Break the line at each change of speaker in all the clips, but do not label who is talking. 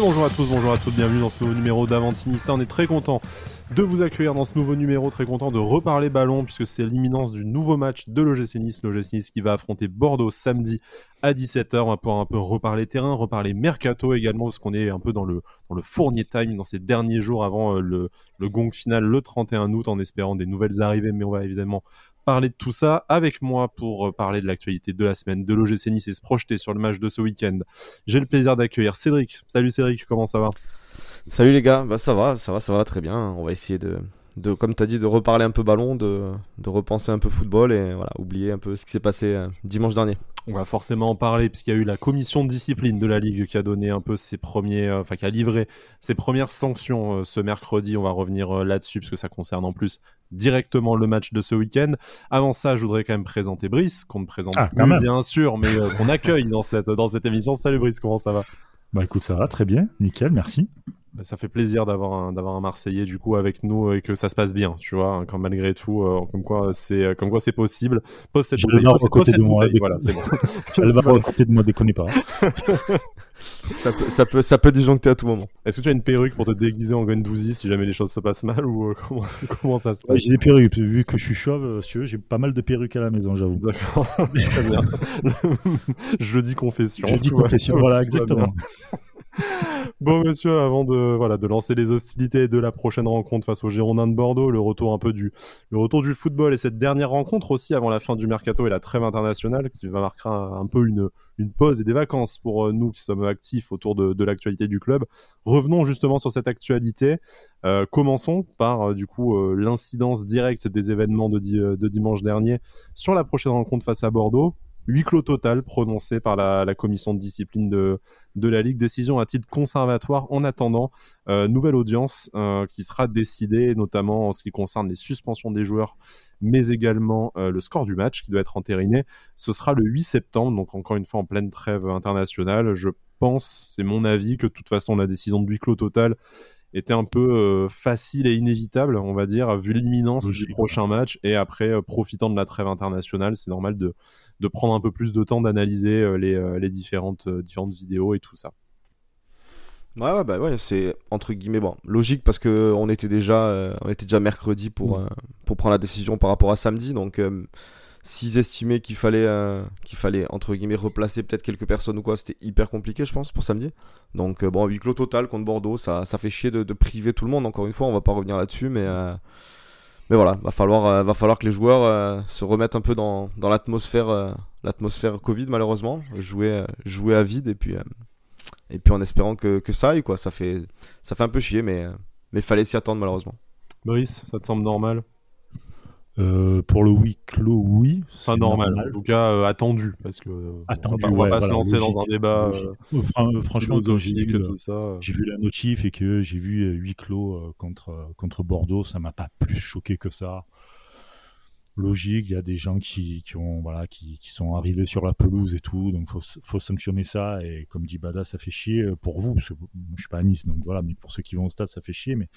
Bonjour à tous, bonjour à toutes, bienvenue dans ce nouveau numéro d'Avantinissa. On est très content de vous accueillir dans ce nouveau numéro, très content de reparler ballon puisque c'est l'imminence du nouveau match de l'OGC Nice, l'OGC Nice qui va affronter Bordeaux samedi à 17h. On va pouvoir un peu reparler terrain, reparler mercato également parce qu'on est un peu dans le, dans le fournier time dans ces derniers jours avant euh, le gong final le 31 août en espérant des nouvelles arrivées, mais on va évidemment parler de tout ça avec moi pour euh, parler de l'actualité de la semaine de l'OGC Nice et se projeter sur le match de ce week-end. J'ai le plaisir d'accueillir Cédric. Salut Cédric, comment ça va?
Salut les gars, bah ça va, ça va, ça va très bien. On va essayer de, de comme tu as dit, de reparler un peu ballon, de, de repenser un peu football et voilà, oublier un peu ce qui s'est passé euh, dimanche dernier.
On va forcément en parler puisqu'il y a eu la commission de discipline de la Ligue qui a donné un peu ses premiers, euh, enfin qui a livré ses premières sanctions ce mercredi. On va revenir là-dessus parce que ça concerne en plus directement le match de ce week-end. Avant ça, je voudrais quand même présenter Brice, qu'on ne présente
Ah,
plus bien sûr, mais euh, qu'on accueille dans cette, dans cette émission. Salut Brice, comment ça va?
Bah écoute, ça va très bien, nickel, merci.
Bah, Ça fait plaisir d'avoir un, d'avoir un Marseillais du coup avec nous et que ça se passe bien, tu vois, hein, quand malgré tout, euh, comme quoi c'est, euh, comme quoi c'est possible. Pose cette
J'ai
bouteille, pose-
à côté
pose cette
de moi,
bouteille, voilà, c'est bon.
Elle va à côté de moi, déconnez pas.
Ça peut, ça peut, ça peut disjoncter à tout moment.
Est-ce que tu as une perruque pour te déguiser en Gendouzi si jamais les choses se passent mal ou euh, comment, comment ça se
Ouais,
passe
j'ai des perruques, vu que je suis chauve, euh, si j'ai pas mal de perruques à la maison, j'avoue.
D'accord, très bien. Jeudi confession.
Je dis
tout va-
confession, voilà, exactement.
Bon, monsieur, avant de, voilà, de lancer les hostilités de la prochaine rencontre face aux Girondins de Bordeaux, le retour un peu du, le retour du football et cette dernière rencontre aussi avant la fin du mercato et la trêve internationale qui va marquer un, peu une, une pause et des vacances pour euh, nous qui sommes actifs autour de, l'actualité du club. Revenons justement sur cette actualité. Euh, commençons par euh, du coup l'incidence directe des événements de, de dimanche dernier sur la prochaine rencontre face à Bordeaux. Huis clos total prononcé par la, commission de discipline de, de la Ligue. Décision à titre conservatoire en attendant euh, nouvelle audience euh, qui sera décidée, notamment en ce qui concerne les suspensions des joueurs, mais également euh, le score du match qui doit être entériné. Ce sera le 8 septembre, donc encore une fois en pleine trêve internationale. Je pense, c'est mon avis, que de toute façon la décision de huis clos total était un peu euh, facile et inévitable, on va dire, vu l'imminence du prochain match. Et après, euh, profitant de la trêve internationale, c'est normal de, de prendre un peu plus de temps d'analyser euh, les, euh, les différentes, euh, différentes vidéos et tout ça.
Ouais, ouais, bah ouais, c'est entre guillemets bon, logique parce que on était déjà, euh, on était déjà mercredi pour
Mm.
euh, pour prendre la décision par rapport à samedi, donc euh, s'ils estimaient qu'il fallait euh, qu'il fallait entre guillemets replacer peut-être quelques personnes ou quoi, c'était hyper compliqué, je pense, pour samedi. Donc euh, bon, huis clos total contre Bordeaux, ça ça fait chier de, priver tout le monde. Encore une fois, on va pas revenir là-dessus, mais euh, mais voilà, va falloir euh, va falloir que les joueurs se remettent un peu dans dans l'atmosphère l'atmosphère Covid malheureusement, jouer jouer à vide et puis et puis en espérant que, que ça aille quoi ça fait ça fait un peu chier mais mais fallait s'y attendre malheureusement
Brice, ça te semble normal?
Euh, pour le huis clos, oui.
Enfin, normal, en tout cas euh, attendu, parce que euh,
Attendu,
on va pas,
ouais,
se lancer dans un débat euh,
euh, franchement, quand j'ai vu, la notif et que j'ai vu huis clos contre, contre Bordeaux, ça m'a pas plus choqué que ça. Logique, il y a des gens qui, qui, ont, voilà, qui, qui sont arrivés sur la pelouse et tout, donc faut, faut sanctionner ça. Et comme dit Bada, ça fait chier pour vous, parce que je suis pas à Nice, donc voilà, mais pour ceux qui vont au stade, ça fait chier. Mais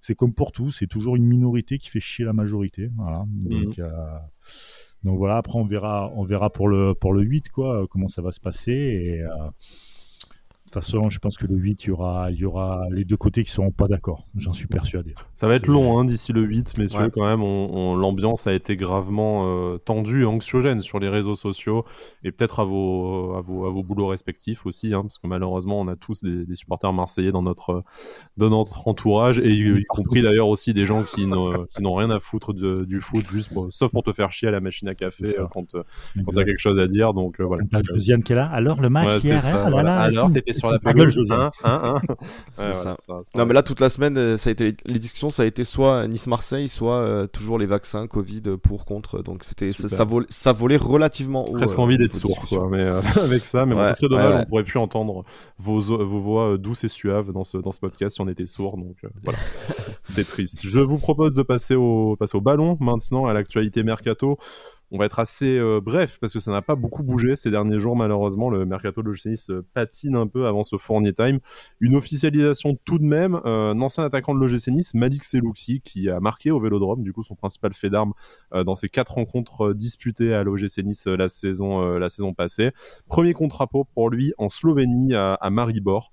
c'est comme pour tout, c'est toujours une minorité qui fait chier la majorité. Voilà. Donc, euh, donc voilà, après on verra, on verra pour le, pour le 8, quoi, comment ça va se passer. Et, euh, toute façon, je pense que le 8, il y aura, il y aura les deux côtés qui seront pas d'accord. J'en suis persuadé.
Ça va être long hein, d'ici le 8, messieurs,
Ouais.
quand même. On, on- L'ambiance a été gravement euh, tendue et anxiogène sur les réseaux sociaux et peut-être à vos, à, vos, à vos boulots respectifs aussi, hein, parce que malheureusement, on a tous des, des supporters marseillais dans notre, dans notre entourage et y, y compris d'ailleurs aussi des gens qui n'ont n'ont rien à foutre de- du foot, juste pour- sauf pour te faire chier à la machine à café euh, quand, euh, quand tu as quelque chose à dire. Donc euh, voilà.
T'as Josiane qui est là. Alors le match
Ouais,
hier,
ça,
hein, oh là
voilà.
là,
Alors,
tout.
t'étais sur la
gueule,
hein, hein, hein. Ouais, voilà,
non mais là toute la semaine euh, ça a été les discussions ça a été soit Nice Marseille soit euh, toujours les vaccins Covid euh, pour contre. Donc c'était ça, ça volait, ça volait relativement haut
presque
euh,
envie d'être sourd quoi mais euh, avec ça. Mais bon
Ouais,
ça serait dommage
ouais, ouais.
on pourrait plus entendre vos, vos voix douces et suaves dans ce, dans ce podcast si on était sourd. Donc euh, voilà. C'est triste. Je vous propose de passer au, passer au ballon maintenant à l'actualité mercato on va être assez euh, bref parce que ça n'a pas beaucoup bougé ces derniers jours malheureusement. Le mercato de l'OGC Nice euh, patine un peu avant ce Fournier Time. Une officialisation tout de même euh, un ancien attaquant de l'OGC Nice Malik Selouki qui a marqué au Vélodrome du coup son principal fait d'armes dans ses quatre rencontres disputées à l'OGC Nice la saison passée. Premier contrat pour lui en Slovénie à Maribor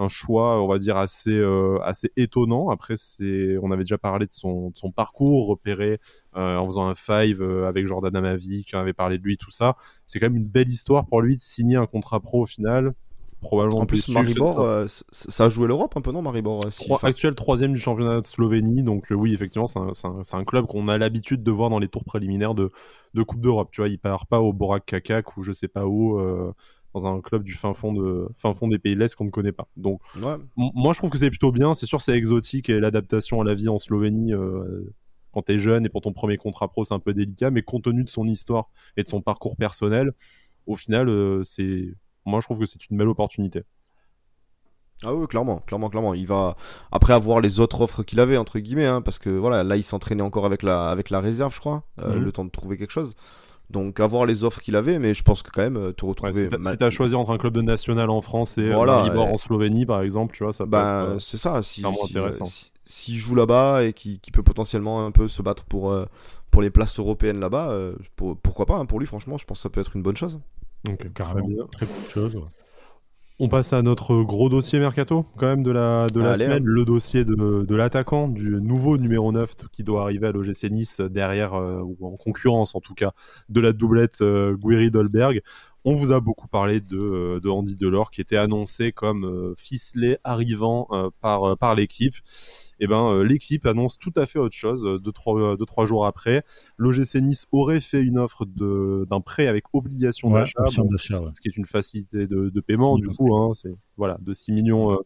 un choix, on va dire, assez, euh, assez étonnant. Après, c'est, on avait déjà parlé de son, de son parcours, repéré euh, en faisant un five euh, avec Jordan Amavi, qui avait parlé de lui, tout ça. C'est quand même une belle histoire pour lui de signer un contrat pro au final. Probablement
En plus,
déçu,
Maribor,
ça.
euh, a joué l'Europe un peu, non, Maribor si-
Trois- actuel troisième du championnat de Slovénie, donc oui, effectivement, c'est un, club qu'on a l'habitude de voir dans les tours préliminaires de, de Coupe d'Europe. Tu vois, il part pas au Borac Kakak ou je sais pas où, dans un club du fin fond, de, fin fond des pays de l'Est qu'on ne connaît pas. Donc,
ouais.
Moi, je trouve que c'est plutôt bien. C'est sûr, c'est exotique et l'adaptation à la vie en Slovénie, euh, quand t'es jeune et pour ton premier contrat pro, c'est un peu délicat. Mais compte tenu de son histoire et de son parcours personnel, au final, euh, c'est. Moi, je trouve que c'est une belle opportunité.
Ah oui, clairement, clairement, clairement. Il va après avoir les autres offres qu'il avait entre guillemets, hein, parce que voilà, là il s'entraînait encore avec la avec la réserve, je crois, euh,
Mhm.
le temps de trouver quelque chose. Donc avoir les offres qu'il avait, mais je pense que quand même euh, te
Ouais,
retrouver.
si t'as
ma-
si t'as choisi entre un club de national en France et
Voilà,
Maribor
ouais.
en Slovénie, par exemple, tu vois, ça peut
Ben,
être, euh,
c'est ça. Si, si,
intéressant.
euh, si- joue là-bas et qui, qui peut potentiellement un peu se battre pour, euh, pour les places européennes là-bas, euh, pour- pourquoi pas hein, Pour lui, franchement, je pense que ça peut être une bonne chose.
très
Carrément, très bonne chose. ouais.
On passe à notre gros dossier mercato, quand même, de la, de la
Allez,
semaine.
hein.
Le dossier de, de l'attaquant, du nouveau numéro 9 t- qui doit arriver à l'OGC Nice derrière, euh, ou en concurrence en tout cas, de la doublette euh, Guéry-Dolberg. On vous a beaucoup parlé de, euh, de Andy Delors qui était annoncé comme euh, ficelé arrivant euh, par, euh, par l'équipe. Et ben euh, l'équipe annonce tout à fait autre chose euh, deux trois, euh, deux, trois jours après. L'OGC Nice aurait fait une offre de- d'un prêt avec obligation
Ouais,
d'achat, bon, ce qui est une facilité de, de paiement du coup. Hein, c'est voilà de 6 millions, euh,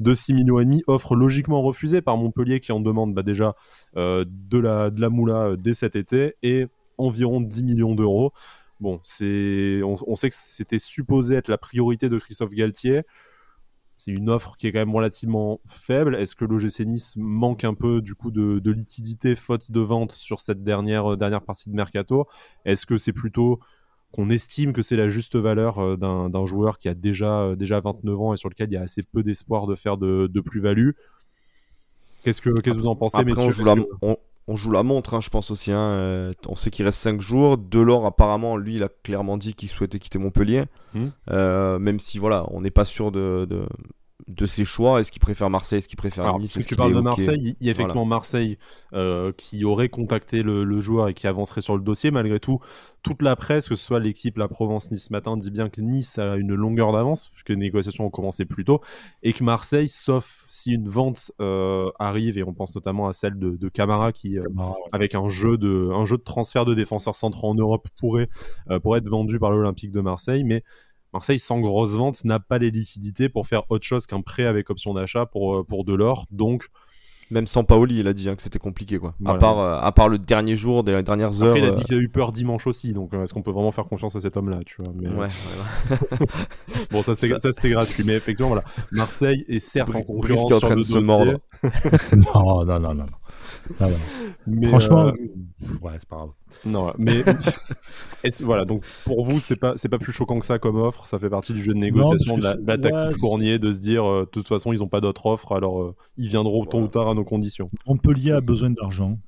de 6 millions et demi. Offre logiquement refusée par Montpellier qui en demande bah, déjà euh, de la de la moula dès cet été et environ 10 millions d'euros. Bon, c'est on, on sait que c'était supposé être la priorité de Christophe Galtier. C'est une offre qui est quand même relativement faible. Est-ce que l'OGC Nice manque un peu du coup de, de liquidité faute de vente sur cette dernière, euh, dernière partie de mercato? Est-ce que c'est plutôt qu'on estime que c'est la juste valeur euh, d'un joueur qui a déjà, euh, déjà 29 ans et sur lequel il y a assez peu d'espoir de faire de, de plus-value? Qu'est-ce que, que vous en pensez,
Après, on
messieurs
joue, la,
Parce que-
on, on joue la montre, hein, je pense aussi. hein, euh, on sait qu'il reste 5 jours. Delors, apparemment, lui, il a clairement dit qu'il souhaitait quitter Montpellier.
Mhm.
Euh, même si, voilà, on n'est pas sûr de, de, de ses choix. Est-ce qu'il préfère Marseille Est-ce qu'il préfère
Alors,
Nice
parce
Est-ce
que tu parles de Marseille, il y a effectivement Marseille euh, qui aurait contacté le, le joueur et qui avancerait sur le dossier. Malgré tout, toute la presse, que ce soit l'équipe La Provence Nice Matin, dit bien que Nice a une longueur d'avance, puisque les négociations ont commencé plus tôt, et que Marseille, sauf si une vente euh, arrive, et on pense notamment à celle de, de Camara qui, euh,
Camara, ouais.
avec un jeu de un jeu de transfert de défenseurs centraux en Europe pourrait euh, pourrait être vendu par l'Olympique de Marseille mais Marseille sans grosse vente n'a pas les liquidités pour faire autre chose qu'un prêt avec option d'achat pour euh, pour de l'or donc
Même sans Paoli, il a dit hein, que c'était compliqué. Quoi.
Voilà.
À, part, euh, à part le dernier jour, des dernières heures.
après il a
euh,
dit qu'il a eu peur dimanche aussi donc euh, est-ce qu'on peut vraiment faire confiance à cet homme là tu vois mais,
ouais,
euh,
ouais,
bon ça c'était
Ça-
ça, c'était gratuit mais effectivement voilà Marseille est certes en
Bri-
concurrence
Brice qui est en
sur
train
le
de se
dossier,
mordre.
Non, non, non, non. Va.
mais,
Franchement,
euh,
ouais, c'est pas grave.
Non, mais voilà. Donc pour vous, c'est pas c'est pas plus choquant que ça comme offre? Ça fait partie du jeu de négociation, de la, tactique
ouais,
Fournier, de se dire euh, de toute façon ils ont pas d'autre offre, alors euh, ils viendront tôt ou tard à nos conditions.
Montpellier a besoin d'argent,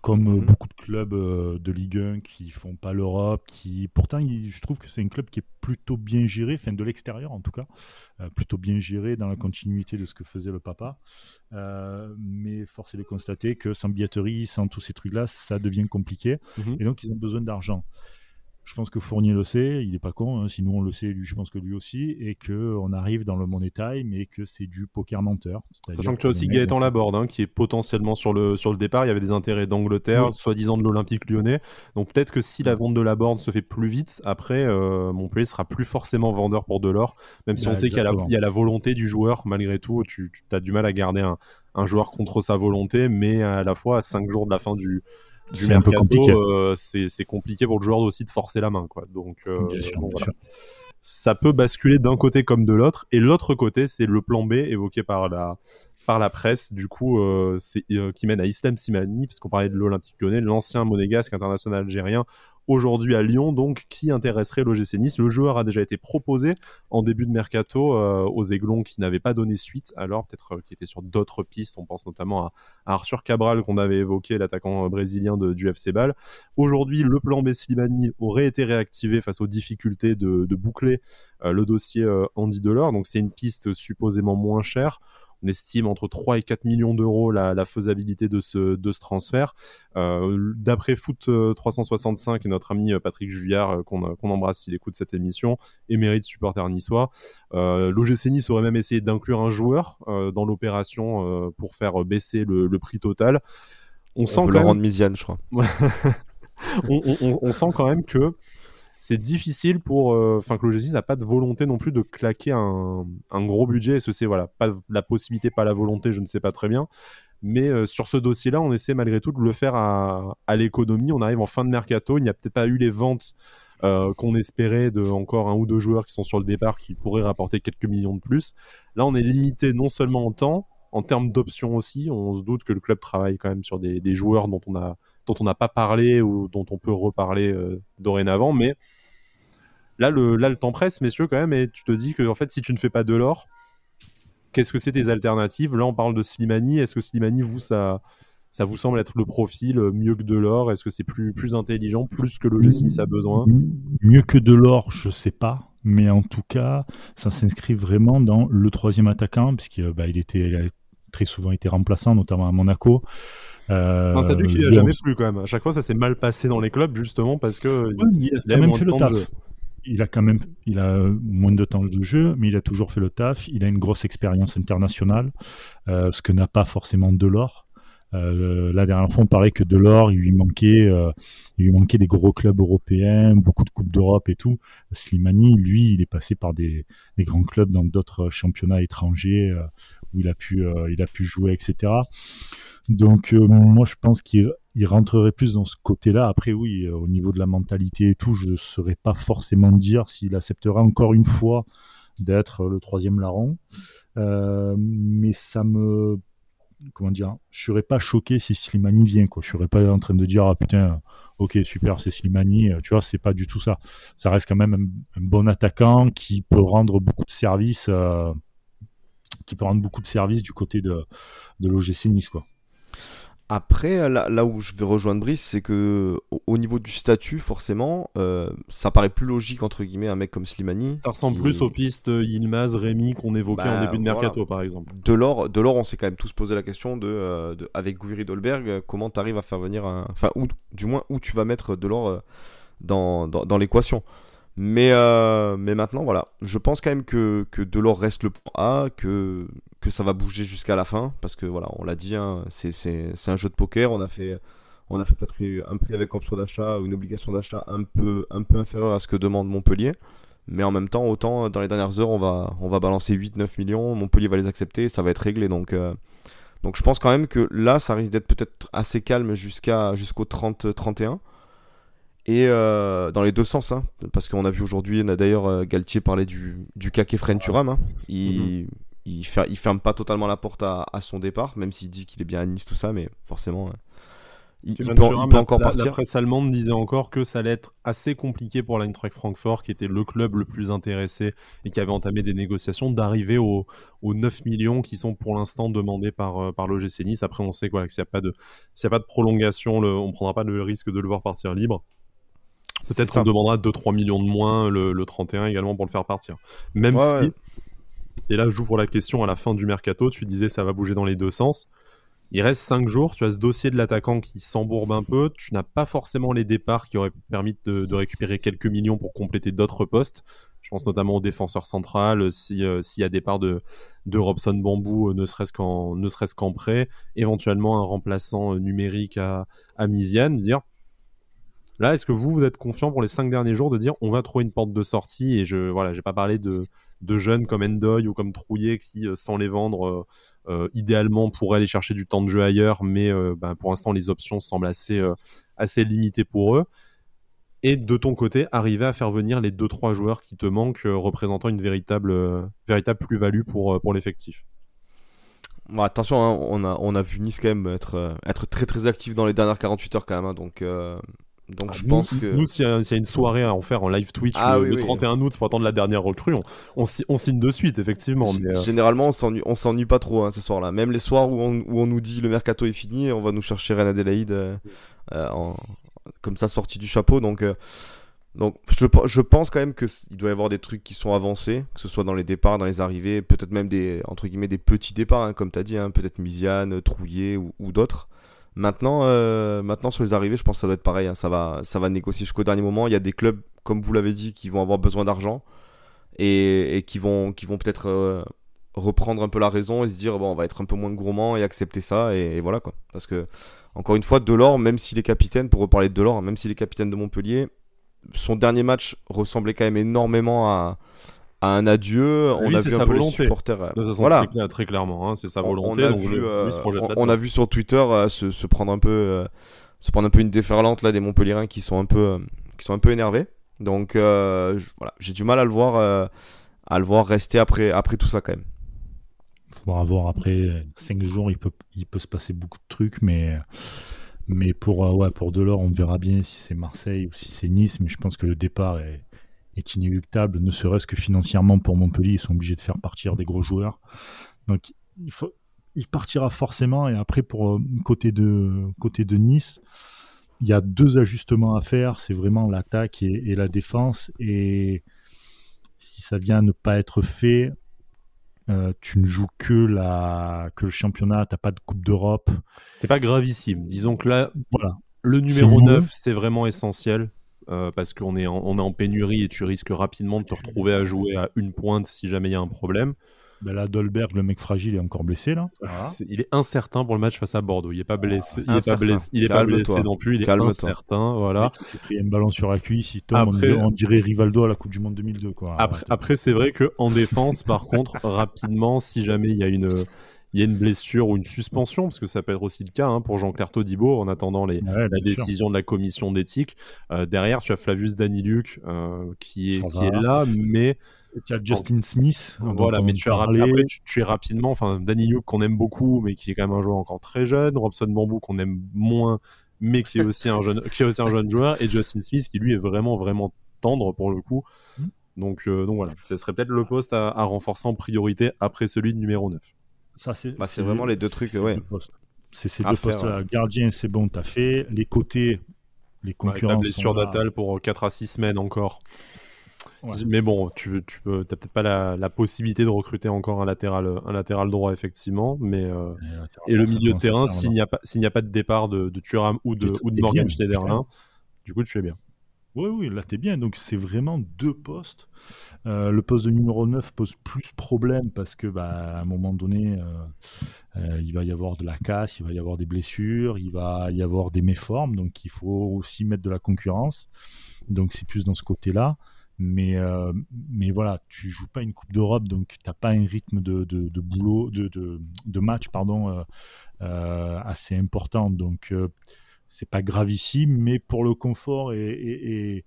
comme euh,
Mhm.
beaucoup de clubs euh, de Ligue 1 qui font pas l'Europe, qui pourtant il- je trouve que c'est un club qui est plutôt bien géré, enfin de l'extérieur en tout cas, euh, plutôt bien géré dans la continuité de ce que faisait le papa. Euh, mais force est de constater que sans billetterie, sans tous ces trucs-là, ça devient compliqué.
Mhm.
Et donc ils ont besoin d'argent. Je pense que Fournier le sait, il n'est pas con, hein, si nous on le sait, lui, je pense que lui aussi, et qu'on arrive dans le money time et que c'est du poker menteur.
Sachant que tu as aussi Gaëtan Laborde hein, qui est potentiellement sur le sur le départ. Il y avait des intérêts d'Angleterre,
Oui.
soi-disant de l'Olympique Lyonnais. Donc peut-être que si la vente de Laborde se fait plus vite, après euh, Montpellier sera plus forcément vendeur pour Delors, même si
Ouais,
on sait qu'il y, a la-
exactement.
il y a la volonté du joueur. Malgré tout, tu, as du mal à garder un, un joueur contre sa volonté, mais à la fois à 5 jours de la fin du du
C'est un peu
mercato,
compliqué.
euh, c'est compliqué pour le joueur aussi de forcer la main, quoi. Donc, euh,
Bien sûr,
donc
bien
voilà. ça peut basculer d'un côté comme de l'autre. Et l'autre côté, c'est le plan B évoqué par la, par la presse, du coup, euh, c'est, qui mène à Islam Simani, parce qu'on parlait de l'Olympique lyonnais, l'ancien monégasque international algérien, aujourd'hui à Lyon, donc qui intéresserait l'OGC Nice? Le joueur a déjà été proposé en début de mercato euh, aux Aiglons qui n'avaient pas donné suite, alors peut-être qui était sur d'autres pistes. On pense notamment à, Arthur Cabral qu'on avait évoqué, l'attaquant brésilien du FC Ball. Aujourd'hui, le plan B Slimani aurait été réactivé face aux difficultés de, boucler le dossier Andy Delors, donc c'est une piste supposément moins chère on estime entre 3 et 4 millions d'euros la, faisabilité de ce, de ce transfert. Euh, d'après Foot 365 euh, et notre ami euh, Patrick Juillard, qu'on embrasse s'il écoute cette émission, émérite supporter niçois, l'OGC Nice aurait même essayé d'inclure un joueur dans l'opération pour faire baisser le, prix total.
On, sent le rendre Misiane, je crois.
on, sent quand même que c'est difficile pour. Euh, enfin, que l'OGC n'a pas de volonté non plus de claquer un, gros budget. Que c'est voilà, pas la possibilité, pas la volonté, je ne sais pas très bien. Mais euh, sur ce dossier-là, on essaie malgré tout de le faire à, l'économie. On arrive en fin de mercato. Il n'y a peut-être pas eu les ventes euh, qu'on espérait de encore un ou deux joueurs qui sont sur le départ qui pourraient rapporter quelques millions de plus. Là, on est limité non seulement en temps, en termes d'options aussi. On se doute que le club travaille quand même sur des joueurs dont on a dont on n'a pas parlé ou dont on peut reparler euh, dorénavant. Mais là le, là, le temps presse, messieurs, quand même, et tu te dis que en fait, si tu ne fais pas de l'or, qu'est-ce que c'est tes alternatives? Là, on parle de Slimani. Est-ce que Slimani, vous, ça, ça vous semble être le profil euh, mieux que de l'or? Est-ce que c'est plus, plus intelligent, plus que le G6 a besoin?
Mieux que de l'or, je sais pas. Mais en tout cas, ça s'inscrit vraiment dans le troisième attaquant, puisqu'il bah, il était, très souvent été remplaçant, notamment à Monaco.
Euh, un statut qui n'a jamais plu quand même. À chaque fois, ça s'est mal passé dans les clubs justement parce que
il, a, quand même fait le taf. Il a quand même, il a moins de temps de jeu, mais il a toujours fait le taf. Il a une grosse expérience internationale, euh, ce que n'a pas forcément Delors. Euh, la dernière fois, on parlait que Delors, il lui manquait, euh, il lui manquait des gros clubs européens, beaucoup de coupes d'Europe et tout. Slimani, lui, il est passé par des, des grands clubs dans d'autres championnats étrangers euh, où il a pu, il a pu jouer, etc. Donc euh, moi je pense qu'il rentrerait plus dans ce côté-là. Après oui, euh, au niveau de la mentalité et tout, je ne saurais pas forcément dire s'il acceptera encore une fois d'être le troisième larron. Euh, mais ça me comment dire, je serais pas choqué si Slimani vient quoi. Je serais pas en train de dire ah putain, ok super c'est Slimani, tu vois c'est pas du tout ça. Ça reste quand même un, bon attaquant qui peut rendre beaucoup de services, qui peut rendre beaucoup de services du côté de de l'OGC Nice quoi.
Après, là, où je vais rejoindre Brice, c'est que au, niveau du statut, forcément, euh, ça paraît plus logique entre guillemets un mec comme Slimani.
Ça ressemble plus aux pistes Yilmaz, Rémi qu'on évoquait en bah, début de mercato, par exemple.
De l'or, de l'or, on s'est quand même tous posé la question de, euh, avec Guiri Dolberg, comment tu arrives à faire venir un, enfin, ou du moins où tu vas mettre de l'or euh, dans, dans l'équation. Mais, euh, mais maintenant, voilà. Je pense quand même que, que Delors reste le point A, que, que ça va bouger jusqu'à la fin. Parce que, voilà, on l'a dit, hein, c'est un jeu de poker. On a fait, on a fait peut-être un prix avec option d'achat une obligation d'achat un peu, un peu inférieure à ce que demande Montpellier. Mais en même temps, autant dans les dernières heures, on va, on va balancer 8-9 millions. Montpellier va les accepter. Ça va être réglé. Donc. Euh, donc je pense quand même que là, ça risque d'être peut-être assez calme jusqu'à jusqu'au 30-31. Et euh, dans les deux sens, hein, parce qu'on a vu aujourd'hui, d'ailleurs euh, Galtier parlait du, du Kake Frenturam. Hein. Il, mhm. il, il, ferme pas totalement la porte à, son départ, même s'il dit qu'il est bien à Nice, tout ça, mais forcément, hein,
il, peut, encore partir. La presse allemande disait encore que ça allait être assez compliqué pour l'Eintracht Francfort, qui était le club le plus intéressé et qui avait entamé des négociations, d'arriver aux, 9 millions qui sont pour l'instant demandés par, euh, par l'OGC Nice. Après, on sait quoi, que s'il n'y a, pas de, a pas de prolongation, on ne prendra pas le risque de le voir partir libre. Peut-être qu'on demandera 2-3 millions de moins le, 31 également pour le faire partir. Même si, et là j'ouvre la question à la fin du mercato, tu disais ça va bouger dans les deux sens. Il reste 5 jours, tu as ce dossier de l'attaquant qui s'embourbe un peu, tu n'as pas forcément les départs qui auraient permis de, récupérer quelques millions pour compléter d'autres postes. Je pense notamment au défenseur central, s'il y a départ de, de Robson Bambou, euh, ne serait-ce qu'en serait prêt, éventuellement un remplaçant euh, numérique à, à Misiane, dire Là, est-ce que vous, vous êtes confiant pour les cinq derniers jours de dire on va trouver une porte de sortie Et je voilà, j'ai pas parlé de, de jeunes comme Endoy ou comme Trouillet qui, euh, sans les vendre, euh, euh, idéalement pourraient aller chercher du temps de jeu ailleurs, mais bah, pour l'instant, les options semblent assez, assez limitées pour eux. Et de ton côté, arriver à faire venir les 2-3 joueurs qui te manquent, représentant une véritable, véritable plus-value pour, pour l'effectif?
attention, hein, on, a, on a vu Nice quand même être, être très très actif dans les dernières 48 heures quand même. Hein, donc Donc je
Nous-
pense que.
Nous, s'il y, a s'il y a une soirée à en faire en live Twitch
Ah
le,
oui,
le
oui.
31 août pour attendre la dernière recrue, on, on, si- on signe de suite, effectivement. Mais, euh,
Généralement, on s'ennuie, pas trop hein, ce soir-là. Même les soirs où on, où on nous dit le mercato est fini, on va nous chercher Reine Adélaïde euh, euh, en- comme ça sorti du chapeau. Donc, euh, donc je, pe- je pense quand même qu'il doit y avoir des trucs qui sont avancés, que ce soit dans les départs, dans les arrivées, peut-être même des entre guillemets des petits départs, hein, comme tu as dit, hein, peut-être Misiane, Trouillet ou, ou d'autres. Maintenant, euh, maintenant sur les arrivées, je pense que ça doit être pareil. hein, ça va, ça va négocier jusqu'au dernier moment. Il y a des clubs, comme vous l'avez dit, qui vont avoir besoin d'argent et, qui vont, qui vont peut-être euh, reprendre un peu la raison et se dire bon, on va être un peu moins gourmand et accepter ça et, voilà quoi. Parce que encore une fois, Delors, même s'il est capitaine, pour reparler de Delors, même s'il est capitaine de Montpellier, son dernier match ressemblait quand même énormément à, à un adieu. on
Lui,
a vu un
sa
peu
volonté.
les supporters. euh,
de toute façon,
voilà.
très, clair- très clairement, hein, c'est sa
On-
volonté.
On a,
donc
vu,
lui,
euh,
lui
on- on a vu sur Twitter euh, se, se prendre un peu, euh, se prendre un peu une déferlante là des Montpellierins qui sont un peu, euh, qui sont un peu énervés. Donc euh, je- voilà, j'ai du mal à le voir, euh, à le voir rester après, après tout ça quand même.
faudra voir après 5 jours, il peut, il peut se passer beaucoup de trucs, mais, mais pour, euh, ouais, pour Delors, on verra bien si c'est Marseille ou si c'est Nice, mais je pense que le départ est, est inéluctable, ne serait-ce que financièrement pour Montpellier, ils sont obligés de faire partir des gros joueurs. Donc il, faut, il partira forcément, et après pour euh, côté de, côté de Nice, il y a deux ajustements à faire, c'est vraiment l'attaque et, et la défense, et si ça vient à ne pas être fait, euh, tu ne joues que, la, que le championnat, tu n'as pas de Coupe d'Europe.
C'est pas gravissime. Disons que là,
Voilà.
le numéro
long.
9, c'est vraiment essentiel. Euh, parce qu'on est, en- on est en pénurie et tu risques rapidement de te retrouver à jouer à une pointe si jamais il y a un problème.
Ben là, Dolberg, le mec fragile, est encore blessé. là.
C'est- Il est incertain pour le match face à Bordeaux. Il n'est pas blessé. il est pas
incertain.
blessé, il est pas blessé non plus. Il est
Calme-toi.
incertain.
Le
Voilà.
il s'est pris un ballon sur la cuisse, il tombe, on
Après-
dirait- on, dirait Rivaldo à la Coupe du Monde 2002. Quoi.
Après c'est vrai que en défense, par contre, rapidement, si jamais il y a une il y a une blessure ou une suspension, parce que ça peut être aussi le cas hein, pour Jean-Claire Todibo, en attendant les,
ouais,
la décision de la commission d'éthique. Euh, derrière, tu as Flavius Daniluc euh, qui, est, qui là, mais
Et Tu as Justin Smith.
voilà, mais tu as après, tu, tu es rapidement, enfin, Daniluc qu'on aime beaucoup, mais qui est quand même un joueur encore très jeune, Robson Bambou qu'on aime moins, mais qui est aussi un jeune, qui est aussi un jeune joueur, et Justin Smith qui lui est vraiment vraiment tendre pour le coup.
Mm.
Donc, euh, donc voilà, ce serait peut-être le poste à, à renforcer en priorité après celui de numéro 9.
Ça, c'est
Bah, c'est vraiment les deux trucs,
c'est
ouais.
deux postes. C'est ces
À
deux
faire,
postes-là. Gardien, c'est bon, t'as fait. Les côtés, les concurrents.
blessure
sont là.
d'Atal pour 4 à 6 semaines encore.
Ouais.
Mais bon, tu, tu peux, t'as peut-être pas la, la possibilité de recruter encore un latéral, un latéral droit, effectivement. Mais, euh,
Et,
et le milieu de terrain, s'il n'y a, pas- s'il n'y a pas de départ de, de Thuram ou de, ou de Morgan
bien,
Schneiderlin, du coup, tu es bien.
Oui, oui, là t'es bien. Donc c'est vraiment deux postes. Euh, le poste de numéro 9 pose plus problème parce que bah, à un moment donné, euh, euh, il va y avoir de la casse, il va y avoir des blessures, il va y avoir des méformes. Donc il faut aussi mettre de la concurrence. Donc c'est plus dans ce côté-là. Mais, mais voilà, tu joues pas une Coupe d'Europe, donc tu n'as pas un rythme de, de, de boulot, de, de, match pardon, assez important. Donc c'est pas gravissime, mais pour le confort et,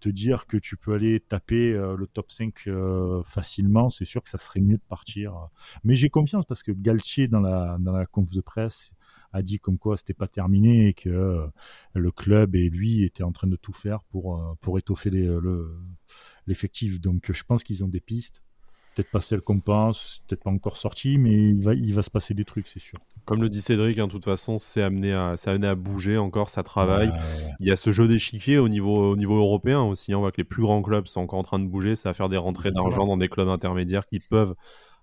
te dire que tu peux aller taper euh, le top 5 euh, facilement, c'est sûr que ça serait mieux de partir. Mais j'ai confiance parce que Galtier, dans la, dans la conf de presse, a dit comme quoi c'était pas terminé et que euh, le club et lui étaient en train de tout faire pour, pour étoffer l'effectif. Donc je pense qu'ils ont des pistes. Peut-être pas celles qu'on pense, c'est peut-être pas encore sorti, mais il va, il va se passer des trucs, c'est sûr.
Comme le dit Cédric, hein, de toute façon, c'est amené, à, c'est amené à bouger encore, ça travaille.
Ouais, ouais, ouais.
Il y a ce jeu d'échiquier au niveau, au niveau européen aussi. hein. On voit que les plus grands clubs sont encore en train de bouger. Ça va faire des rentrées d'argent dans des clubs intermédiaires qui peuvent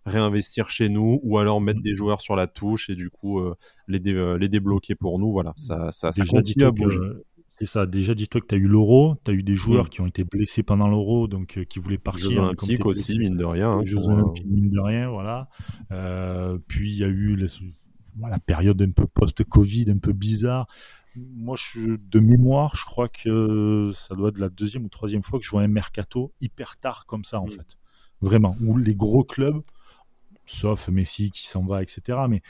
réinvestir chez nous ou alors mettre
Mm.
des joueurs sur la touche et du coup euh, les, dé- euh, les débloquer pour nous. Voilà, ça, ça, continue à bouger.
que- C'est ça, déjà dis-toi que tu as eu l'euro, tu as eu des joueurs
Mm.
qui ont été blessés pendant l'euro, donc euh, qui voulaient
Les
partir.
Jeux Olympiques
t'es
aussi, mine de rien. hein,
les Jeux
euh,
Olympiques, mine de rien, voilà. Euh, puis il y a eu les- voilà, la période un peu post-Covid, un peu bizarre. Moi, je, de mémoire, je crois que ça doit être la deuxième ou troisième fois que je vois un mercato hyper tard comme ça, en
Mm.
fait. Vraiment, où les gros clubs, sauf Messi qui s'en va, etc., mais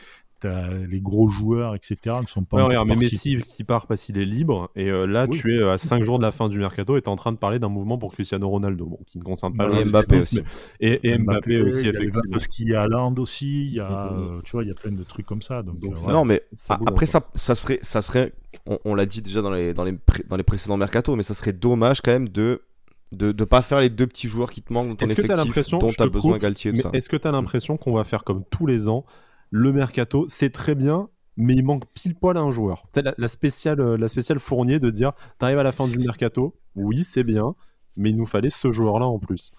les gros joueurs, etc. ne sont pas.
Ouais, regarde, mais Messi qui part parce qu'il est libre, et euh, là, tu es à 5 jours de la fin du mercato et tu es en train de parler d'un mouvement pour Cristiano Ronaldo, bon, qui ne concerne pas
le Mbappé aussi.
Et, et Mbappé, aussi, effectivement.
Parce qu'il y a Land aussi, il y a, euh, tu vois, il y a plein de trucs comme ça. Donc,
euh, non, mais après, ça, ça serait, ça serait on, l'a dit déjà dans les, dans, les dans les précédents mercato, mais ça serait dommage quand même de de ne pas faire les deux petits joueurs qui te manquent dans ton effectif dont tu as besoin Galtier
Est-ce que tu as l'impression qu'on va faire comme tous les ans le mercato, c'est très bien, mais il manque pile poil à un joueur. C'est la, spéciale, euh, la spéciale Fournier de dire t'arrives à la fin du mercato, oui, c'est bien, mais il nous fallait ce joueur-là en plus.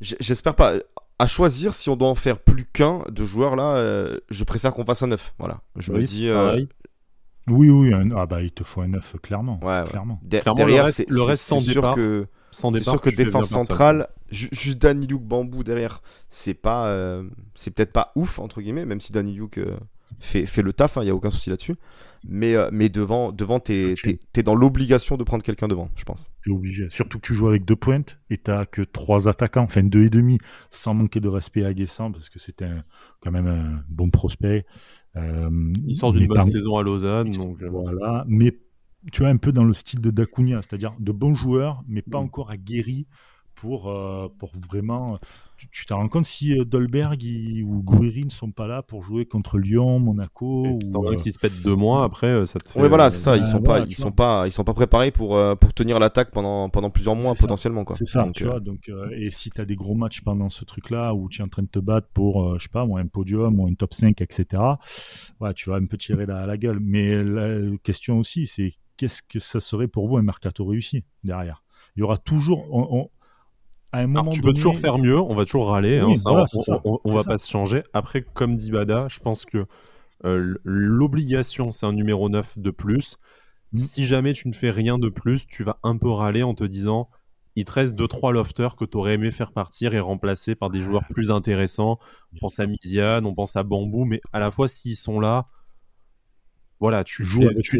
J'espère pas. À choisir, si on doit en faire plus qu'un de joueurs là, euh, je préfère qu'on fasse un neuf. Voilà. Je me dis. Euh,
oui, oui, ah bah il te faut un neuf, clairement. Ouais, clairement.
derrière, le reste, sans sûr que c'est sûr que défense centrale, juste Danny Luke Bambou derrière, c'est pas, c'est peut-être pas ouf entre guillemets, même si Danny Luke fait, fait le taf, il hein, n'y a aucun souci là-dessus. Mais, euh, mais devant, devant t'es es, dans l'obligation de prendre quelqu'un devant, je pense.
T'es obligé. Surtout que tu joues avec deux pointes et t'as que trois attaquants, enfin deux et demi, sans manquer de respect à Guessant, parce que c'était quand même un bon prospect.
Euh, il sort d'une bonne saison à Lausanne. Donc,
euh, voilà. Mais tu vois, un peu dans le style de Dacunia, c'est-à-dire de bons joueurs, mais pas mm. encore aguerris pour, pour vraiment tu te rends compte si euh, Dolberg ou Gouiri ne sont pas là pour jouer contre Lyon, Monaco
ou euh... qui se pètent deux mois après euh, ça te fait...
Oui voilà c'est ça ils sont pas ils sont pas ils sont pas préparés pour euh, pour tenir l'attaque pendant pendant plusieurs mois potentiellement quoi.
C'est ça donc, tu vois donc et si tu as des gros matchs pendant ce truc là où tu es en train de te battre pour je sais pas un podium ou un top 5 etc. Ouais, tu vas un peu tirer la, la gueule mais la question aussi c'est qu'est-ce que ça serait pour vous un mercato réussi derrière? Il y aura toujours on,
tu peux toujours faire mieux, on va toujours râler, hein, on, va pas se changer. Après, comme dit Bada, je pense que euh, l'obligation, c'est un numéro 9 de plus. Mm. Si jamais tu ne fais rien de plus, tu vas un peu râler en te disant il te reste 2-3 lofters que tu aurais aimé faire partir et remplacer par des joueurs plus intéressants. On pense à Miziane, on pense à Bambou, mais à la fois, s'ils sont là, voilà, tu,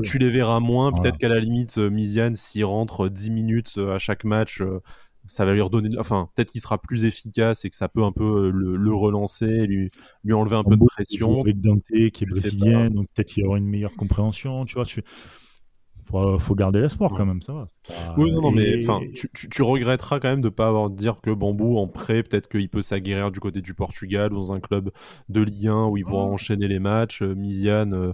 tu, les verras moins. Peut-être qu'à la limite, euh, Miziane, s'il rentre 10 minutes euh, à chaque match, ça va lui redonner, enfin, peut-être qu'il sera plus efficace et que ça peut un peu euh, le, relancer, lui, lui enlever un peu de pression.
Avec Dante qui est brésilien, donc peut-être qu'il y aura une meilleure compréhension, tu vois. Tu... Faut, faut garder l'espoir quand même, ça va.
Oui, non, non, mais enfin, tu, tu, regretteras quand même de ne pas avoir dire que Bambou en prêt, peut-être qu'il peut s'aguerrir du côté du Portugal dans un club de Ligue 1 où il pourra enchaîner les matchs. Euh, Misiane, euh,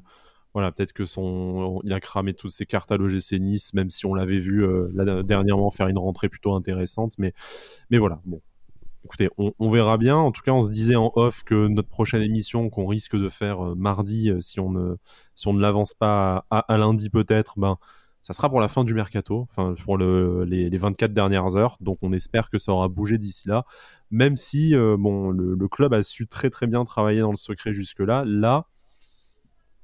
voilà, peut-être que son, il a cramé toutes ses cartes à l'OGC Nice, même si on l'avait vu euh, dernièrement faire une rentrée plutôt intéressante. Mais, mais voilà, bon. Écoutez, on, verra bien. En tout cas, on se disait en off que notre prochaine émission qu'on risque de faire euh, mardi, euh, si on ne, si on ne l'avance pas à, lundi peut-être, ben, ça sera pour la fin du mercato, enfin pour le, les, 24 dernières heures. Donc on espère que ça aura bougé d'ici là. Même si bon, le, le, club a su très très bien travailler dans le secret jusque-là, là,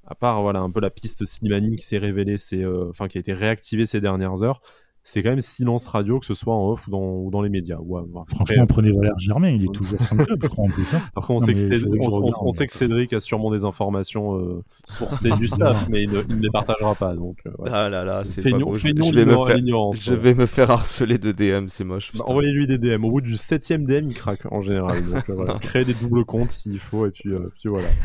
à part voilà un peu la piste Slimani qui s'est révélée, c'est euh, enfin qui a été réactivée ces dernières heures, c'est quand même silence radio, que ce soit en off ou dans, ou dans les médias.
Franchement, prenez Valère Germain, il est toujours sans club, je crois, en plus. Hein.
Après, on, sait, que Cédric, a sûrement des informations euh, sourcées du staff, mais il ne, les partagera pas. Donc, euh,
Ah là là, c'est pas beau. Je, vais me faire, je vais me faire harceler de DM, c'est moche.
Bah, envoyez-lui des DM. Au bout du septième DM, il craque en général. Donc, euh, voilà. Créer des doubles comptes s'il faut, et puis, puis voilà.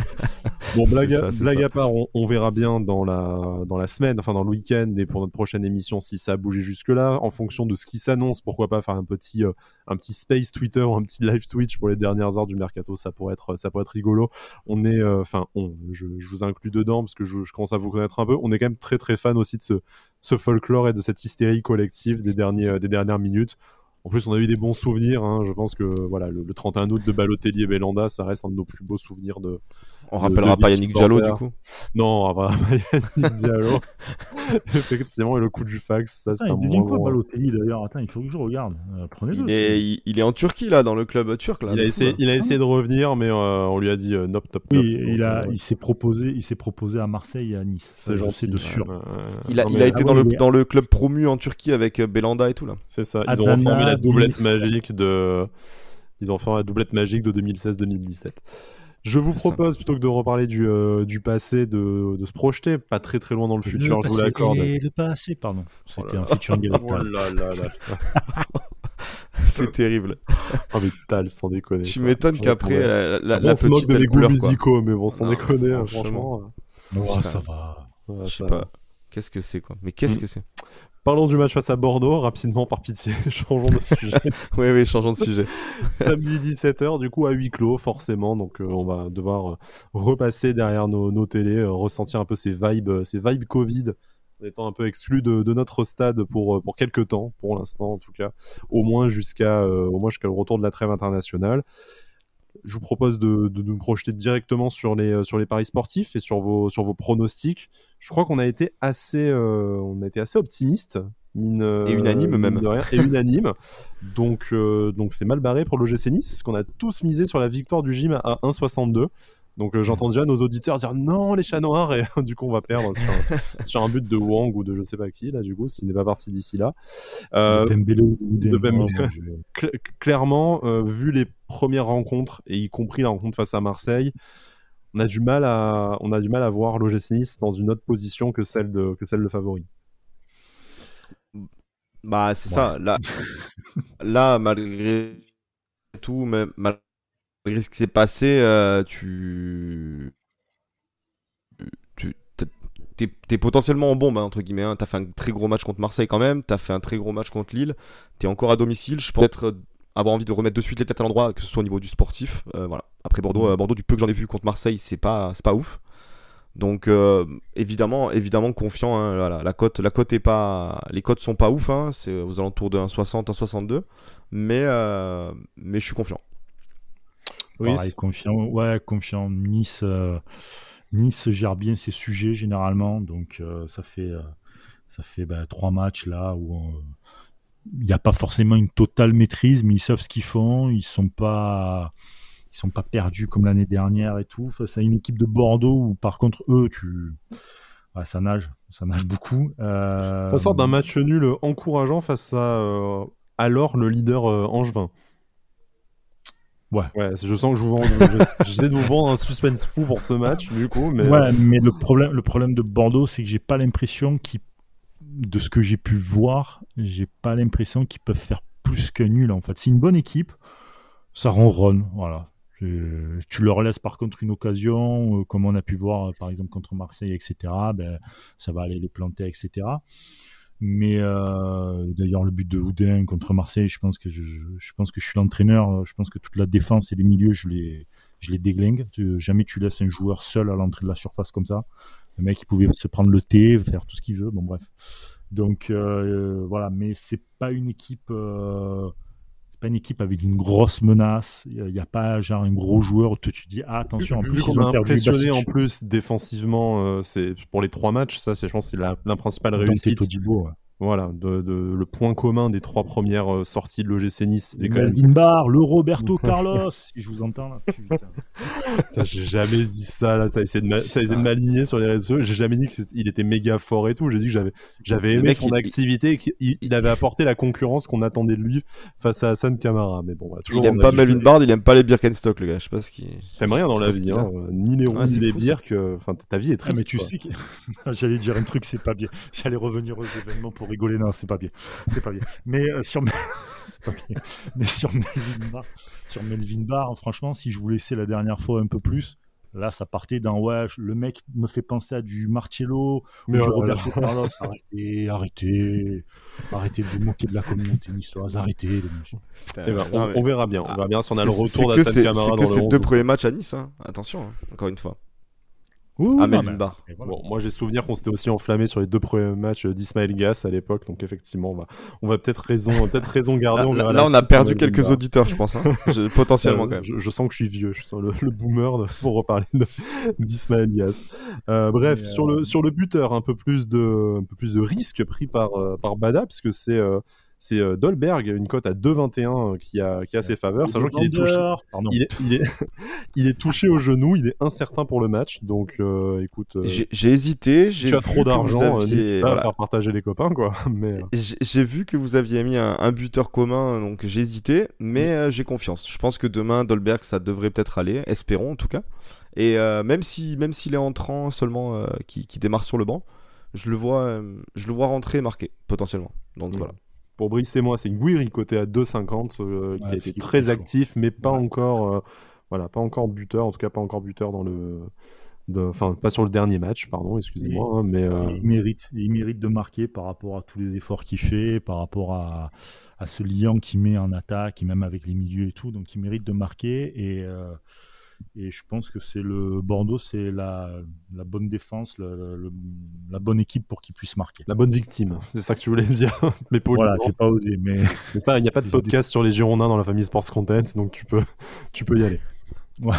Bon, blague, à, blague à part, on, on, verra bien dans la, dans la semaine, enfin dans le week-end, et pour notre prochaine émission, si ça a bougé jusque là, en fonction de ce qui s'annonce, pourquoi pas faire un petit, euh, un petit space Twitter ou un petit live Twitch pour les dernières heures du mercato, ça pourrait être, ça pourrait être rigolo. On est, euh, enfin, on, je, vous inclus dedans parce que je, commence à vous connaître un peu. On est quand même très très fan aussi de ce, ce folklore et de cette hystérie collective des, derniers, euh, des dernières minutes. En plus, on a eu des bons souvenirs. Hein. Je pense que voilà, le, 31 août de Balotelli et Belanda, ça reste un de nos plus beaux souvenirs de,
on rappellera pas Yannick Diallo du coup
Non, on rappellera pas Yannick Diallo. Effectivement, et le coup du fax, ça c'est ah, un
bon. quoi Balotelli d'ailleurs? Attends, il faut que je regarde. Euh, prenez-le.
Il est, il, est en Turquie là, dans le club turc là.
Il a essayé, il a essayé de revenir, mais euh, on lui a dit euh, nop top.
Oui, il a, il s'est proposé, il s'est proposé à Marseille et à Nice.
C'est gentil de sûr.
il a, il a été dans le dans le club promu en Turquie avec Belanda et tout là.
C'est ça. Ils ont reformé la doublette magique de. Ils ont fait la doublette magique de 2016-2017. Je vous propose, plutôt que de reparler du, euh, du passé, de, de, se projeter, pas très très loin dans le, futur, je vous l'accorde.
Le passé, pardon. C'était un futur
Oh là là là.
c'est terrible.
Oh, mais Tal, sans déconner.
Tu m'étonnes qu'après, la, la,
Après,
la
on se moque
petite,
de mes goûts musicaux, mais bon, sans
Non,
déconner, hein,
franchement.
franchement.
Ça va.
ouais,
Je sais pas. Qu'est-ce que c'est, quoi? Mais qu'est-ce
Mm.
que c'est?
Parlons du match face à Bordeaux, rapidement, par pitié, changeons de sujet.
Oui, oui, changeons de sujet.
Samedi 17h, du coup, à huis clos, forcément. Donc, euh, on va devoir euh, repasser derrière nos, nos télés, euh, ressentir un peu ces vibes, ces vibes Covid, en étant un peu exclus de, de notre stade pour, pour quelques temps, pour l'instant, en tout cas, au moins jusqu'à au moins jusqu'à le retour de la trêve internationale. Je vous propose de, de nous projeter directement sur les, sur les paris sportifs et sur vos, sur vos pronostics. Je crois qu'on a été assez, euh, on a été assez optimiste. Mine, euh,
Et unanime
mine
même.
de rien, et unanime. donc, euh, donc c'est mal barré pour l'OGC Nice, parce qu'on a tous misé sur la victoire du gym à 1,62. Donc euh, j'entends déjà nos auditeurs dire non les chats noirs et du coup on va perdre sur, sur un but de Wang ou de je sais pas qui là du coup s'il n'est pas parti d'ici là. Euh,
De Pembele
de Pembele. cl- clairement, euh, vu les premières rencontres, et y compris la rencontre face à Marseille, on a du mal à, on a du mal à voir l'OGC Nice dans une autre position que celle de, que celle de favori.
Bah, c'est
Ouais.
ça. Là, là, malgré tout, même malgré ce qui s'est passé, euh, tu. tu t'es- potentiellement en bombe, hein, entre guillemets. Hein. T'as fait un très gros match contre Marseille quand même. T'as fait un très gros match contre Lille. T'es encore à domicile. Je pense euh, avoir envie de remettre de suite les têtes à l'endroit, que ce soit au niveau du sportif. Euh, voilà. Après Bordeaux, euh, Bordeaux, du peu que j'en ai vu contre Marseille, c'est pas, c'est pas ouf. Donc euh, évidemment, évidemment confiant. hein, voilà, la cote, la cote est pas, les cotes sont pas ouf. Hein, c'est aux alentours de 1,60, 1,62. Mais euh, mais je suis confiant.
Oui,
Pareil, confiant. Ouais, confiant. Nice, euh, nice gère bien ses sujets généralement, donc ça fait ça fait bah, trois matchs là où on- il n'y a pas forcément une totale maîtrise, mais ils savent ce qu'ils font. Ils sont pas ils sont pas perdus comme l'année dernière et tout. Face à une équipe de Bordeaux où par contre eux, tu ouais, ça nage, ça nage beaucoup. Euh,
Ça sort d'un match nul encourageant face à euh, alors le leader euh, Angevin.
Ouais.
Ouais, je sens que je vous vends, je- j'essaie de vous vendre un suspense fou pour ce match, du coup, mais
Ouais, mais le problème, le problème de Bordeaux, c'est que j'ai pas l'impression qu'ils, de ce que j'ai pu voir, j'ai pas l'impression qu'ils peuvent faire plus que nul en fait. C'est une bonne équipe, ça ronronne, voilà. Euh, tu leur laisses par contre une occasion, euh, comme on a pu voir euh, par exemple contre Marseille, etc. Ben, ça va aller les planter, etc. Mais euh, d'ailleurs, le but de Houdin contre Marseille, je pense que je, suis l'entraîneur. Je pense que toute la défense et les milieux, je les, je les déglingue. Jamais tu laisses un joueur seul à l'entrée de la surface comme ça. Le mec, il pouvait se prendre le thé, faire tout ce qu'il veut. Bon, bref. Donc euh, voilà, mais c'est pas une équipe. euh, c'est pas une équipe avec une grosse menace. Il n'y a, pas genre un gros joueur où tu te dis ah attention. En plus, ils ont
impressionné en plus défensivement, euh, c'est pour les trois matchs, ça, c'est, je pense, que c'est la, la principale réussite.
Todibo, ouais.
Voilà, de, de- le point commun des trois premières euh, sorties de l'OGC Nice,
Le
même
le Roberto Carlos, si je vous entends là. Putain.
J'ai jamais dit ça, là. T'as essayé de m'a- t'as essayé de m'aligner sur les réseaux. J'ai jamais dit qu'il était méga fort et tout. J'ai dit que j'avais, aimé
mec,
son
il-
activité et qu'il il avait apporté la concurrence qu'on attendait de lui face à Hassan Kamara. Mais bon, bah, toujours.
Il aime pas Melvin Bard, il aime pas les Birkenstock, le gars. Je sais pas ce qu'il.
T'aimes rien dans la vie, hein. Ni les roues, ni les. Que... Enfin, ta vie est
Ah,
triste.
mais tu
quoi.
sais que j'allais dire un truc, c'est pas bien. J'allais revenir aux événements pour rigoler. Non, c'est pas bien. C'est pas bien. Mais euh, sur c'est pas bien. Mais sur Melvin Barr, sur Melvin Barr, franchement, si je vous laissais la dernière fois un peu plus, là, ça partait dans ouais, le mec me fait penser à du Marcello
Mais
ou du. Roberto Carlos. Arrêtez, arrêtez, arrêtez de vous moquer de la communauté niçoise. Arrêtez. les.
Eh ben, on, verra bien. On verra bien si on a le retour
que
d'Hassan
c'est- que
le
ces
11.
deux premiers matchs à Nice, hein. attention, hein, encore une fois. Ah,
mais-
Barr.
et voilà.
Bon, moi j'ai souvenir qu'on s'était aussi enflammé sur les deux premiers matchs d'Ismaël Gass à l'époque, donc effectivement on va, on va peut-être raison, peut-être raison garder.
Là,
on
là, a perdu quelques auditeurs, je pense. hein. Je- potentiellement,
Euh,
quand même.
Je, je sens que je suis vieux, je suis le, le boomer de- pour reparler de- d'Ismaël Gass. Euh, bref, sur,
euh,
le, sur le buteur, un peu plus de, un peu plus de risque pris par, euh, par Bada, puisque c'est euh, c'est euh, Dolberg, une cote à 2,21 euh, qui a, qui a ses faveurs, sachant qu'il est touché. Il est, il, est, il est touché au genou, il est incertain pour le match, donc euh, écoute, euh,
J'ai hésité, j'ai
tu as trop d'argent, euh,
aviez-
n'hésite pas
voilà.
à faire partager les copains, quoi. Mais
J'ai vu que vous aviez mis un, un buteur commun, donc j'ai hésité, mais euh, j'ai confiance. Je pense que demain, Dolberg, ça devrait peut-être aller, espérons en tout cas. Et euh, même si même s'il est entrant seulement, euh, qui, qui démarre sur le banc, je le vois, euh, je le vois rentrer et marquer potentiellement. Donc
Ouais.
voilà.
Pour Brice et moi, c'est Guiri côté à 2,50 euh, qui
Ouais,
a été
qui est
très
chaud.
actif, mais pas
Ouais.
encore, euh, voilà, pas encore buteur, en tout cas pas encore buteur dans le, enfin pas sur le dernier match, pardon, excusez-moi, hein, mais euh,
Il mérite, il mérite de marquer par rapport à tous les efforts qu'il fait, par rapport à, à ce lien qu'il met en attaque, et même avec les milieux et tout. Donc il mérite de marquer. Et, euh, et je pense que c'est le Bordeaux, c'est la, la bonne défense, le- le- la bonne équipe pour qu'il puisse marquer.
la bonne victime, c'est ça que tu voulais dire, mais.
Voilà, j'ai pas osé, mais
il n'y a pas de podcast sur les Girondins dans la famille Sports Content, donc tu peux, tu peux y aller.
Ouais.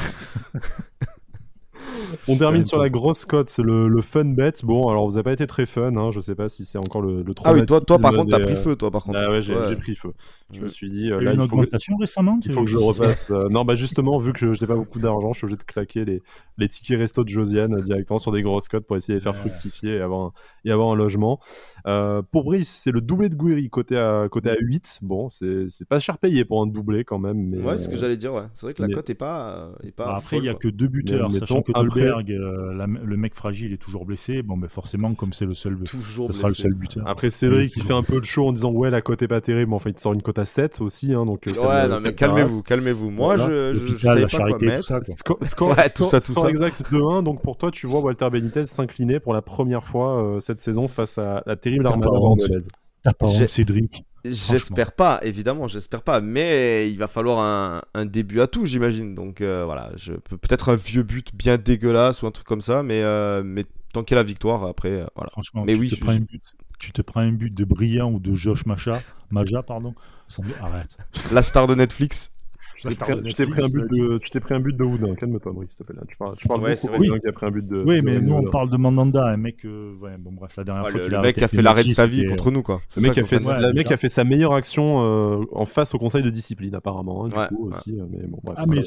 On termine sur la grosse cote, le, le fun bet. Bon, alors vous n'avez pas été très fun, hein, je sais pas si c'est encore le, le
Ah oui, toi, toi par contre, t'as pris
euh,
feu, toi par contre.
Ah ouais, j'ai
Ouais.
pris feu. Je me suis dit,
il y
euh, là,
une
il faut, que,
récemment.
il faut que je repasse. euh, non, bah justement, vu que je n'ai pas beaucoup d'argent, je suis obligé de claquer les, les tickets resto de Josiane directement sur des grosses cotes pour essayer de les faire
Ouais.
fructifier et avoir un, et avoir un logement. Euh, pour Brice, c'est le doublé de Guiri côté à, côté à 8. Bon, c'est c'est pas cher payé pour un doublé quand même. Mais,
Ouais, c'est ce que j'allais dire, ouais. C'est vrai que la
mais-
cote est pas. est pas
Bah, après, il n'y a que deux buteurs,
Mais
sachant que Euh, la- le mec fragile, est toujours blessé. Bon, ben forcément, comme c'est le seul,
Toujours
ce sera le
blessé.
seul buteur.
Après Cédric, il fait un peu le show en disant ouais la cote est pas terrible, mais enfin il te sort une cote à 7 aussi, hein, donc. euh,
Ouais, non, mais
calme ta
calmez-vous, calmez-vous. Moi,
Voilà.
je, je, savais
la
pas quoi
charité, tout
mettre.
ça, quoi.
Score, score-
Ouais, tout ça, tout
score
ça.
exact 2-1, donc pour toi, tu vois Walter Benitez s'incliner pour la première fois euh, cette saison face à la terrible armada bordelaise.
T'as pas
J'ai-
honte, Cédric.
J'espère pas, évidemment, j'espère pas. Mais il va falloir un, un début à tout, j'imagine. Donc euh, voilà, je peux peut-être un vieux but bien dégueulasse ou un truc comme ça, mais euh, mais tant qu'il y a la victoire, après, euh, voilà.
Franchement,
Mais
tu,
oui,
te
je-
prends un but, tu te prends un but de Brillant ou de Josh Macha, Maja, pardon. sans- Arrête.
La star de Netflix.
Tu t'es
star
pris, un but de, tu t'es pris un but de Houdin. Calme-toi, Brice, s'il te plaît. Là. Tu parles, tu parles
Ouais,
beaucoup
c'est vrai.
Houdin qui a pris un but de.
Oui,
de-
mais nous, on parle de Mandanda, un mec. euh, ouais, bon, bref, la dernière
Ouais,
fois
le le mec qui a fait l'arrêt de sa vie contre nous, quoi.
Le mec,
ça
qui a fait, sa- le mec a fait sa meilleure action euh, en face au conseil de discipline, apparemment. hein, du
Ouais,
coup,
ouais.
aussi. euh, Mais bon, bref.
Ah, mais il,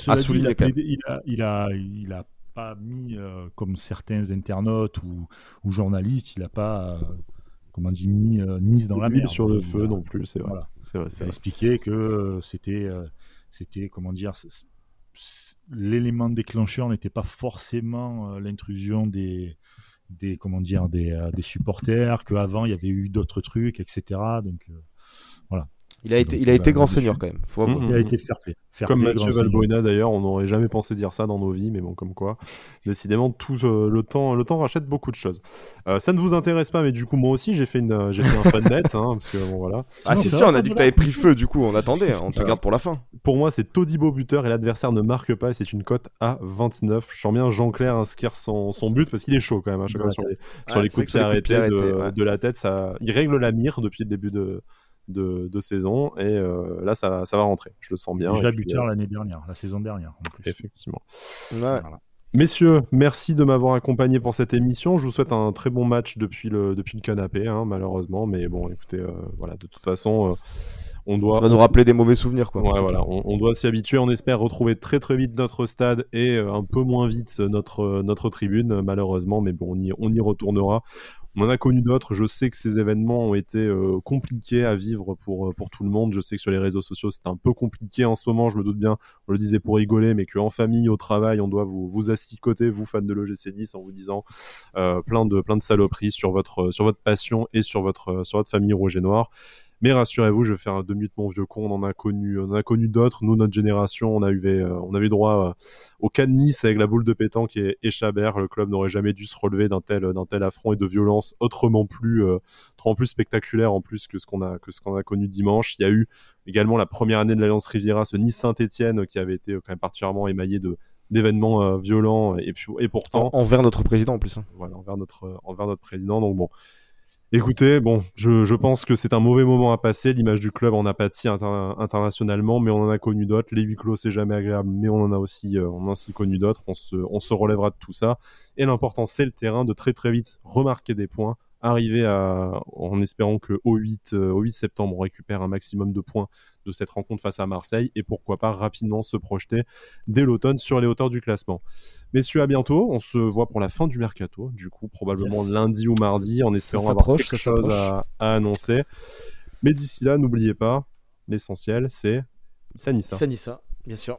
a pas mis, euh, comme certains internautes ou, ou journalistes, il a pas, euh, comment dit, mis euh, Nice dans la
l'huile
mer.
sur le
Il
feu non plus, c'est vrai.
Voilà.
C'est vrai,
expliqué que euh, c'était, euh, c'était, comment dire, l'élément déclencheur n'était pas forcément euh, l'intrusion des, des, des, euh, des supporters, qu'avant il y avait eu d'autres trucs, etc. Donc, euh,
Il a été,
Donc,
il a été
bah,
grand seigneur quand même. Faut avouer.
Mhm.
il a été fair play. Fair
Comme
play,
Mathieu. Valbuena d'ailleurs, on n'aurait jamais pensé dire ça dans nos vies, mais bon, comme quoi, décidément, tout euh, le temps, le temps rachète beaucoup de choses. Euh, ça ne vous intéresse pas, mais du coup, moi aussi, j'ai fait une, euh, j'ai fait un fun net, hein, parce que bon voilà.
Ah si
ça
si, on a dit que t'avais pris feu, du coup on attendait, hein, on te
Voilà.
garde pour la fin.
Pour moi, c'est Todibo buteur et l'adversaire ne marque pas, et c'est une cote à 29. Je sens bien Jean-Claire inscrire son, son but parce qu'il est chaud quand même, à chaque fois sur les, sur les coups de pied arrêtés
de ouais.
la tête. Ça, il règle la mire depuis le début de, de, de saison, et euh, là, ça, ça va rentrer. Je le sens bien.
Déjà buteur
euh,
l'année dernière, la saison dernière en plus.
effectivement.
Ouais.
Voilà.
Messieurs, merci de m'avoir accompagné pour cette émission. Je vous souhaite un très bon match depuis le, depuis le canapé, hein, malheureusement. Mais bon, écoutez, euh, voilà, de toute façon, euh, on doit.
Ça va nous rappeler des mauvais souvenirs quoi.
Ouais, voilà, on, on doit s'y habituer. On espère retrouver très très vite notre stade et euh, un peu moins vite notre, notre tribune, malheureusement. Mais bon, on y, on y retournera. On en a connu d'autres. Je sais que ces événements ont été euh, compliqués à vivre pour, euh, pour tout le monde. Je sais que sur les réseaux sociaux, c'est un peu compliqué en ce moment. Je me doute bien, on le disait pour rigoler, mais qu'en famille, au travail, on doit vous, vous asticoter, vous fans de l'OGC 10, en vous disant euh, plein, de, plein de saloperies sur votre, sur votre passion et sur votre, sur votre famille rouge et noire. Mais rassurez-vous, je vais faire un deux minutes mon vieux con. On en a connu, on en a connu d'autres. Nous, notre génération, on a eu, euh, on avait droit euh, au cas de Nice avec la boule de pétanque et, et Chabert. Le club n'aurait jamais dû se relever d'un tel, d'un tel affront et de violence autrement plus, euh, autrement plus spectaculaire en plus que ce qu'on a, que ce qu'on a connu dimanche. Il y a eu également la première année de l'Alliance Riviera, ce Nice Saint-Etienne qui avait été quand même particulièrement émaillé de d'événements euh, violents et et pourtant
En- envers notre président en plus. hein.
voilà, envers notre, envers notre président. Donc bon, écoutez, je, pense que c'est un mauvais moment à passer. L'image du club en a pâti inter- internationalement, mais on en a connu d'autres. Les huis clos, c'est jamais agréable, mais on en a aussi, euh, on a aussi connu d'autres. On se, relèvera de tout ça. Et l'important, c'est le terrain, de très très vite remarquer des points, arriver à, en espérant que au 8, euh, au 8 septembre, on récupère un maximum de points de cette rencontre face à Marseille et pourquoi pas rapidement se projeter dès l'automne sur les hauteurs du classement. Messieurs, à bientôt. On se voit pour la fin du mercato, du coup, probablement
Yes.
lundi ou mardi, en
Ça
espérant avoir quelque chose à, à annoncer. Mais d'ici là, n'oubliez pas, l'essentiel, c'est Sanissa.
Sanissa, bien sûr.